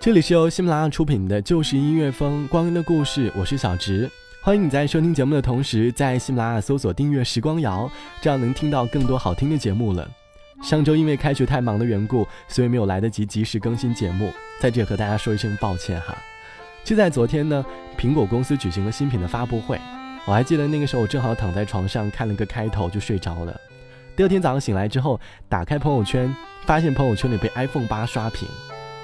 这里是由喜马拉雅出品的《旧时音乐风光阴的故事》，我是小植。欢迎你在收听节目的同时，在喜马拉雅搜索订阅“时光谣”，这样能听到更多好听的节目了。上周因为开学太忙的缘故，所以没有来得及及时更新节目，在这和大家说一声抱歉哈。就在昨天呢，苹果公司举行了新品的发布会，我还记得那个时候我正好躺在床上看了个开头就睡着了。第二天早上醒来之后，打开朋友圈，发现朋友圈里被 iPhone 八刷屏。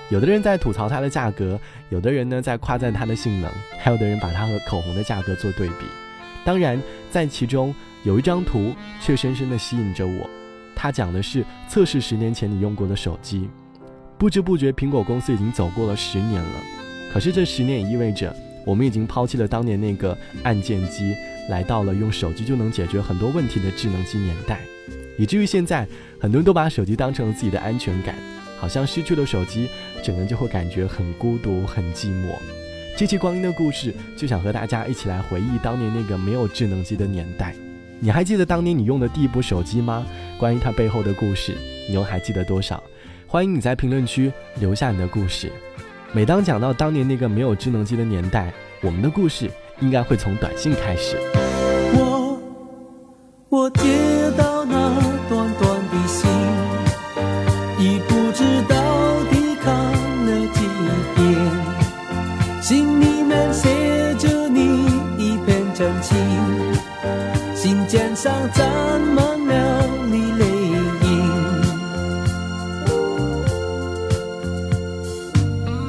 有的人在吐槽它的价格，有的人呢在夸赞它的性能，还有的人把它和口红的价格做对比。当然，在其中有一张图却深深的吸引着我，它讲的是测试十年前你用过的手机。不知不觉，苹果公司已经走过了十年了。可是这十年也意味着，我们已经抛弃了当年那个按键机，来到了用手机就能解决很多问题的智能机年代，以至于现在很多人都把手机当成了自己的安全感。好像失去了手机，整个人就会感觉很孤独、很寂寞。这期光阴的故事，就想和大家一起来回忆当年那个没有智能机的年代。你还记得当年你用的第一部手机吗？关于它背后的故事，你又还记得多少？欢迎你在评论区留下你的故事。每当讲到当年那个没有智能机的年代，我们的故事应该会从短信开始。我我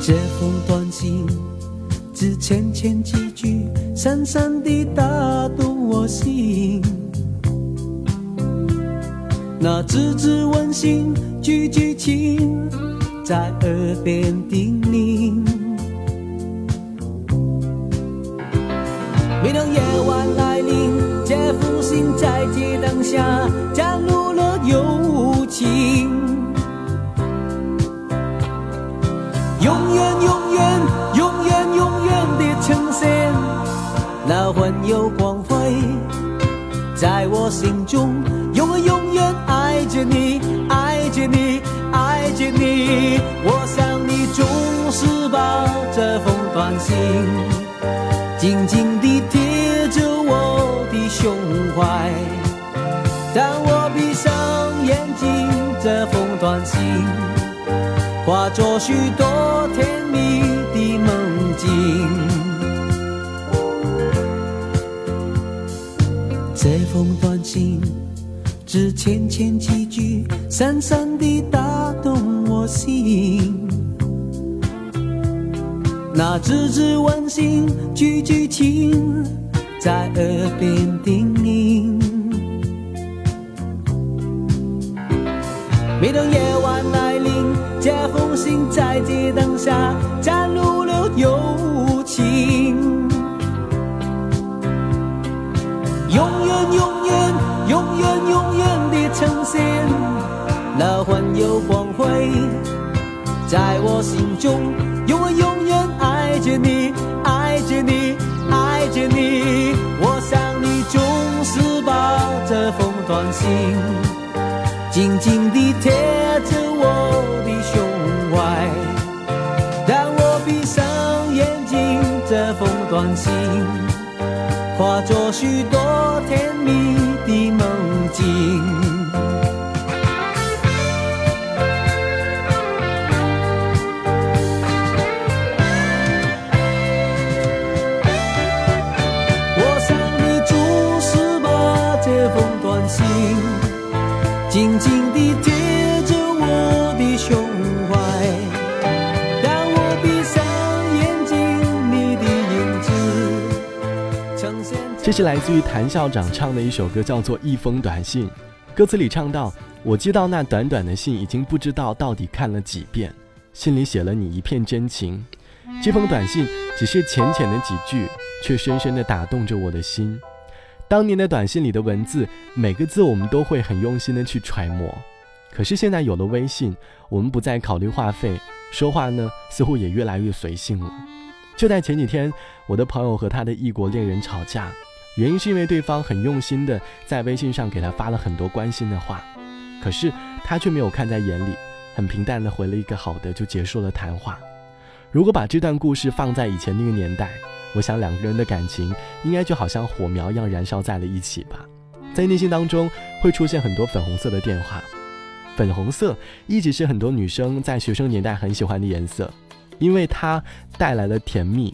这封短信只浅浅几句，深深地打动我心。那字字温馨，句句情，在耳边叮咛。每当夜晚来临，这封信在街灯下那温柔光辉，在我心中，永远，永远。爱着你，爱着你，爱着你，我想你总是把这封短信紧紧地贴着我的胸怀。当我闭上眼睛，这封短信化作许多甜蜜的梦境。这封短信。只浅浅几句，深深地打动我心。那字字温馨，句句情，在耳边叮咛。每当夜晚来临，这封信在街灯下展露了友情。那环游光辉，在我心中，永远永远爱着你，爱着你，爱着你。我想你总是把这封短信紧紧地贴着我的胸怀。当我闭上眼睛，这封短信化作许多甜蜜的梦境。是来自于谭校长唱的一首歌，叫做《一封短信》。歌词里唱到：“我接到那短短的信，已经不知道到底看了几遍，信里写了你一片真情。这封短信只是浅浅的几句，却深深地打动着我的心。当年的短信里的文字，每个字我们都会很用心地去揣摩。可是现在有了微信，我们不再考虑话费，说话呢似乎也越来越随性了。就在前几天，我的朋友和他的异国恋人吵架。”原因是因为对方很用心的在微信上给他发了很多关心的话，可是他却没有看在眼里，很平淡的回了一个好的就结束了谈话。如果把这段故事放在以前那个年代，我想两个人的感情应该就好像火苗一样燃烧在了一起吧。在内心当中会出现很多粉红色的电话，粉红色一直是很多女生在学生年代很喜欢的颜色，因为它带来了甜蜜。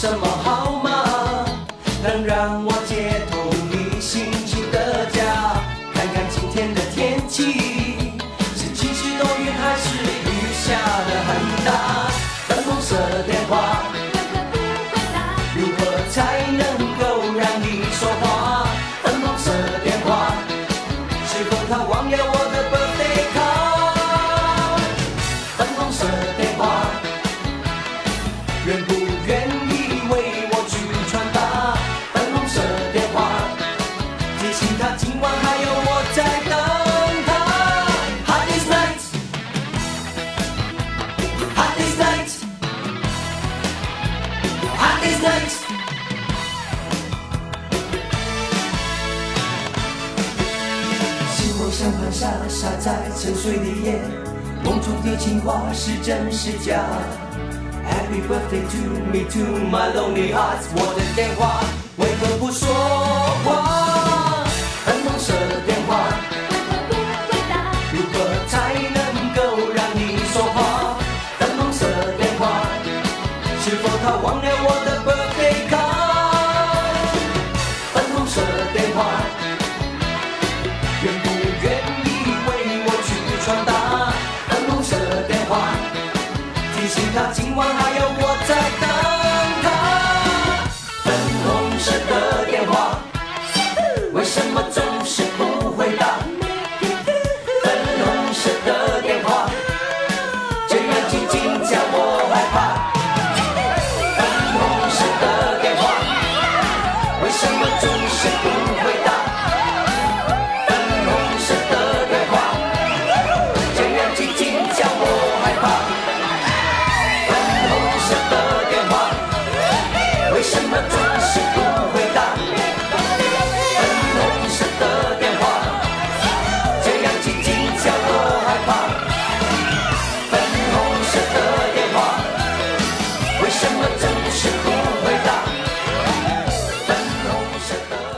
什么真是假？Happy birthday to me to my lonely heart，我的电话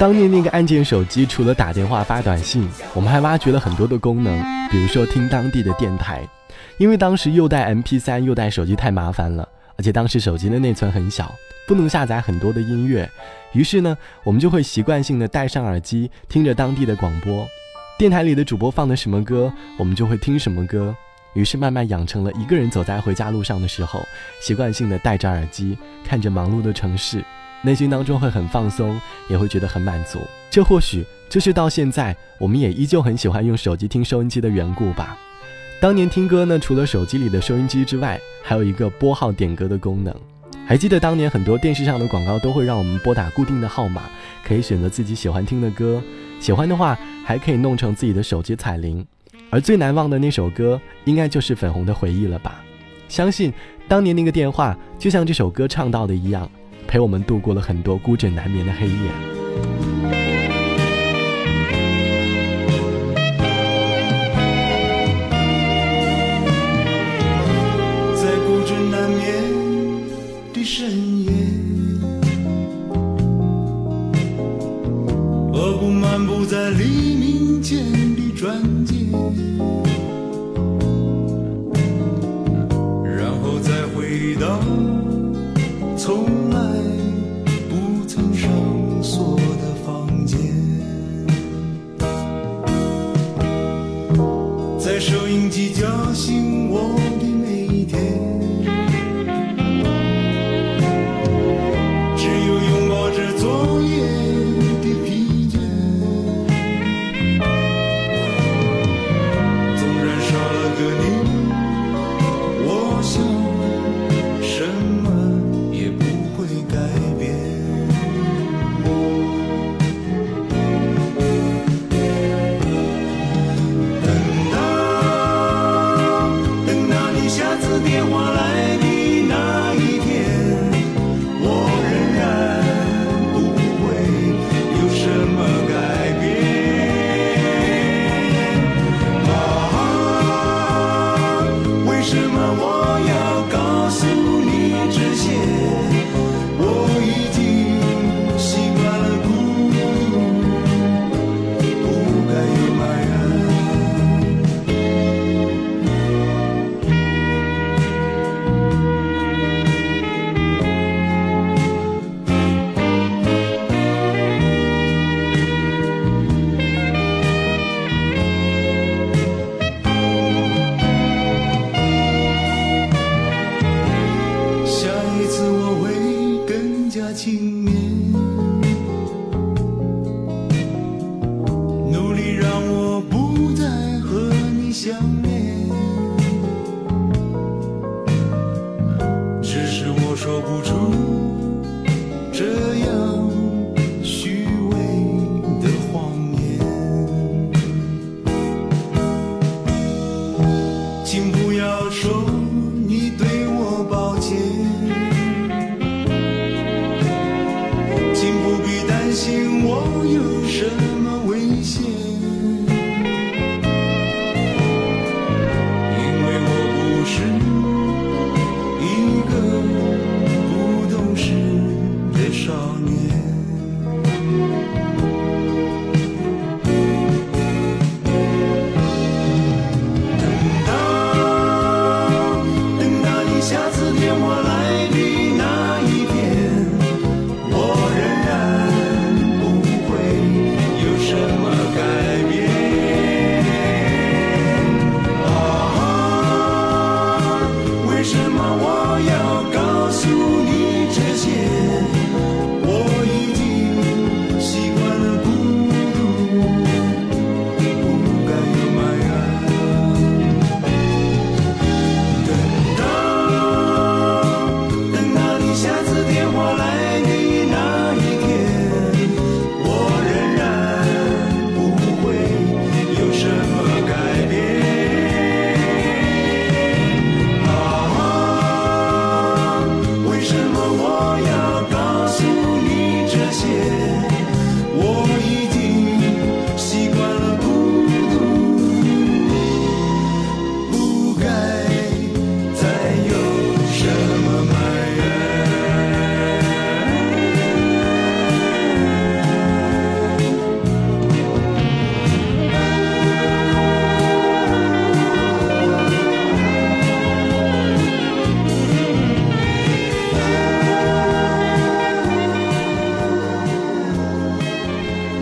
当年那个按键手机，除了打电话、发短信，我们还挖掘了很多的功能，比如说听当地的电台。因为当时又带 MP3 又带手机太麻烦了，而且当时手机的内存很小，不能下载很多的音乐，于是呢，我们就会习惯性的戴上耳机，听着当地的广播，电台里的主播放的什么歌，我们就会听什么歌。于是慢慢养成了一个人走在回家路上的时候，习惯性的戴着耳机，看着忙碌的城市，内心当中会很放松，也会觉得很满足。这或许就是到现在我们也依旧很喜欢用手机听收音机的缘故吧。当年听歌呢，除了手机里的收音机之外，还有一个拨号点歌的功能。还记得当年很多电视上的广告都会让我们拨打固定的号码，可以选择自己喜欢听的歌，喜欢的话还可以弄成自己的手机彩铃。而最难忘的那首歌，应该就是《粉红的回忆》了吧？相信当年那个电话，就像这首歌唱到的一样，陪我们度过了很多孤枕难眠的黑夜。请不要说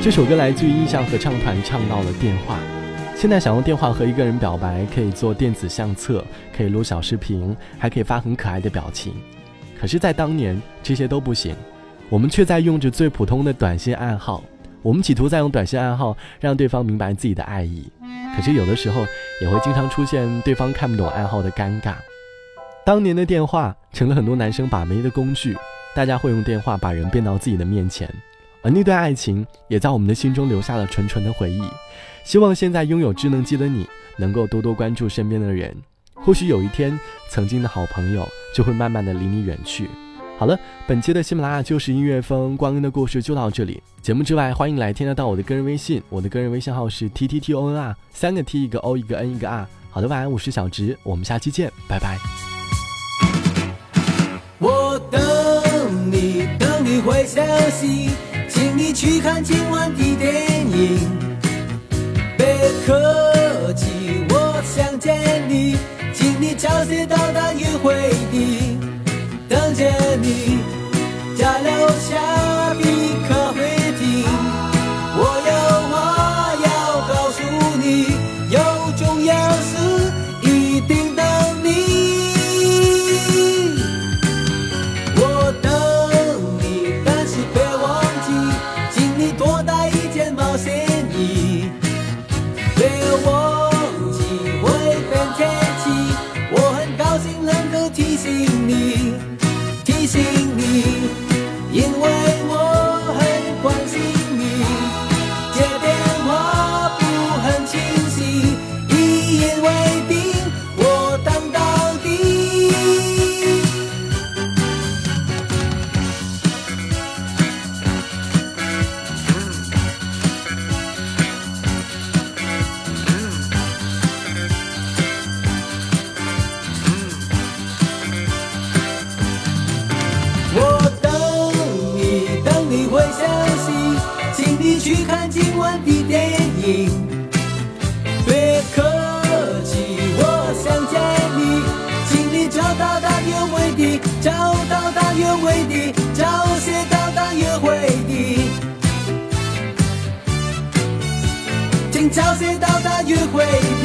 这首歌来自于印象合唱团，唱到了电话。现在想用电话和一个人表白，可以做电子相册，可以录小视频，还可以发很可爱的表情。可是，在当年，这些都不行，我们却在用着最普通的短信暗号。我们企图在用短信暗号让对方明白自己的爱意，可是有的时候也会经常出现对方看不懂暗号的尴尬。当年的电话成了很多男生把妹的工具，大家会用电话把人变到自己的面前。而那段爱情也在我们的心中留下了纯纯的回忆。希望现在拥有智能机的你，能够多多关注身边的人。或许有一天，曾经的好朋友就会慢慢的离你远去。好了，本期的喜马拉雅就是音乐风光阴的故事就到这里。节目之外，欢迎来添加到我的个人微信，我的个人微信号是 t t t o n r，三个 t 一个 o 一个 n 一个 r。好的，晚安，我是小直，我们下期见，拜拜。我等你，等你回消息，请你去看今晚的电影。别客气，我想见你，请你早些到达约会地，等着你，家楼下去看今晚的电影。别客气，我想见你，请你找到大约会的，找到大约会的，找些到大约会的，请找些到大约会的